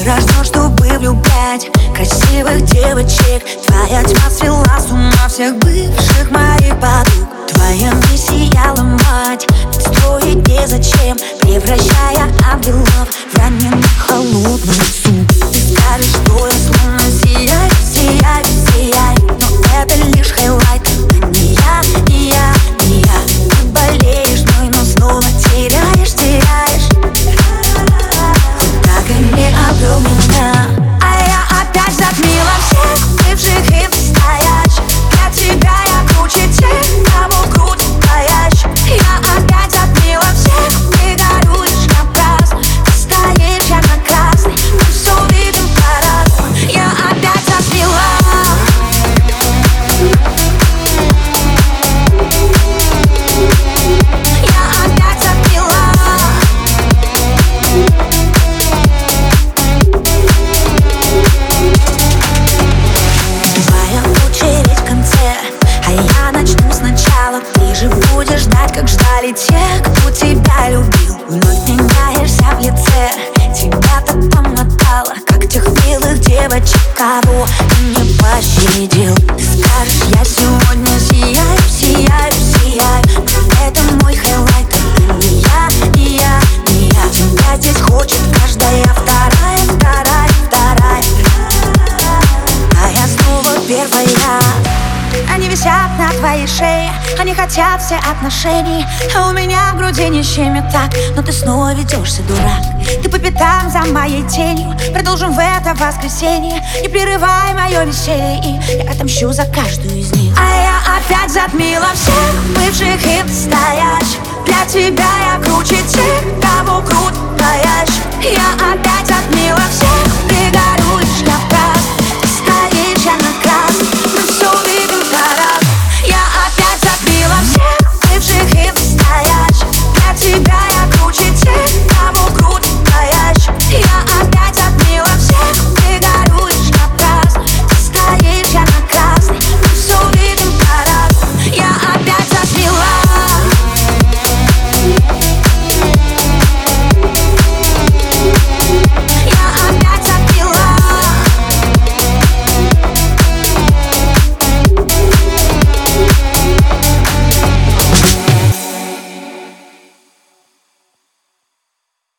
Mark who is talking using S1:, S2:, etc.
S1: Ты рожден, чтобы влюблять красивых девочек. Твоя тьма свела с ума всех бывших ждали те, кто тебя любил Вновь меняешься в лице, тебя так помотало Как тех милых девочек, кого ты не пощадил. Скажешь, я твоей шее. Они хотят все отношений А у меня в груди не щемит так. Но ты снова ведешься, дурак. Ты по пятам за моей тенью. Продолжим в это воскресенье. Не прерывай мое веселье И я отомщу за каждую из них. А я опять затмила всех Бывших и настоящих Для тебя я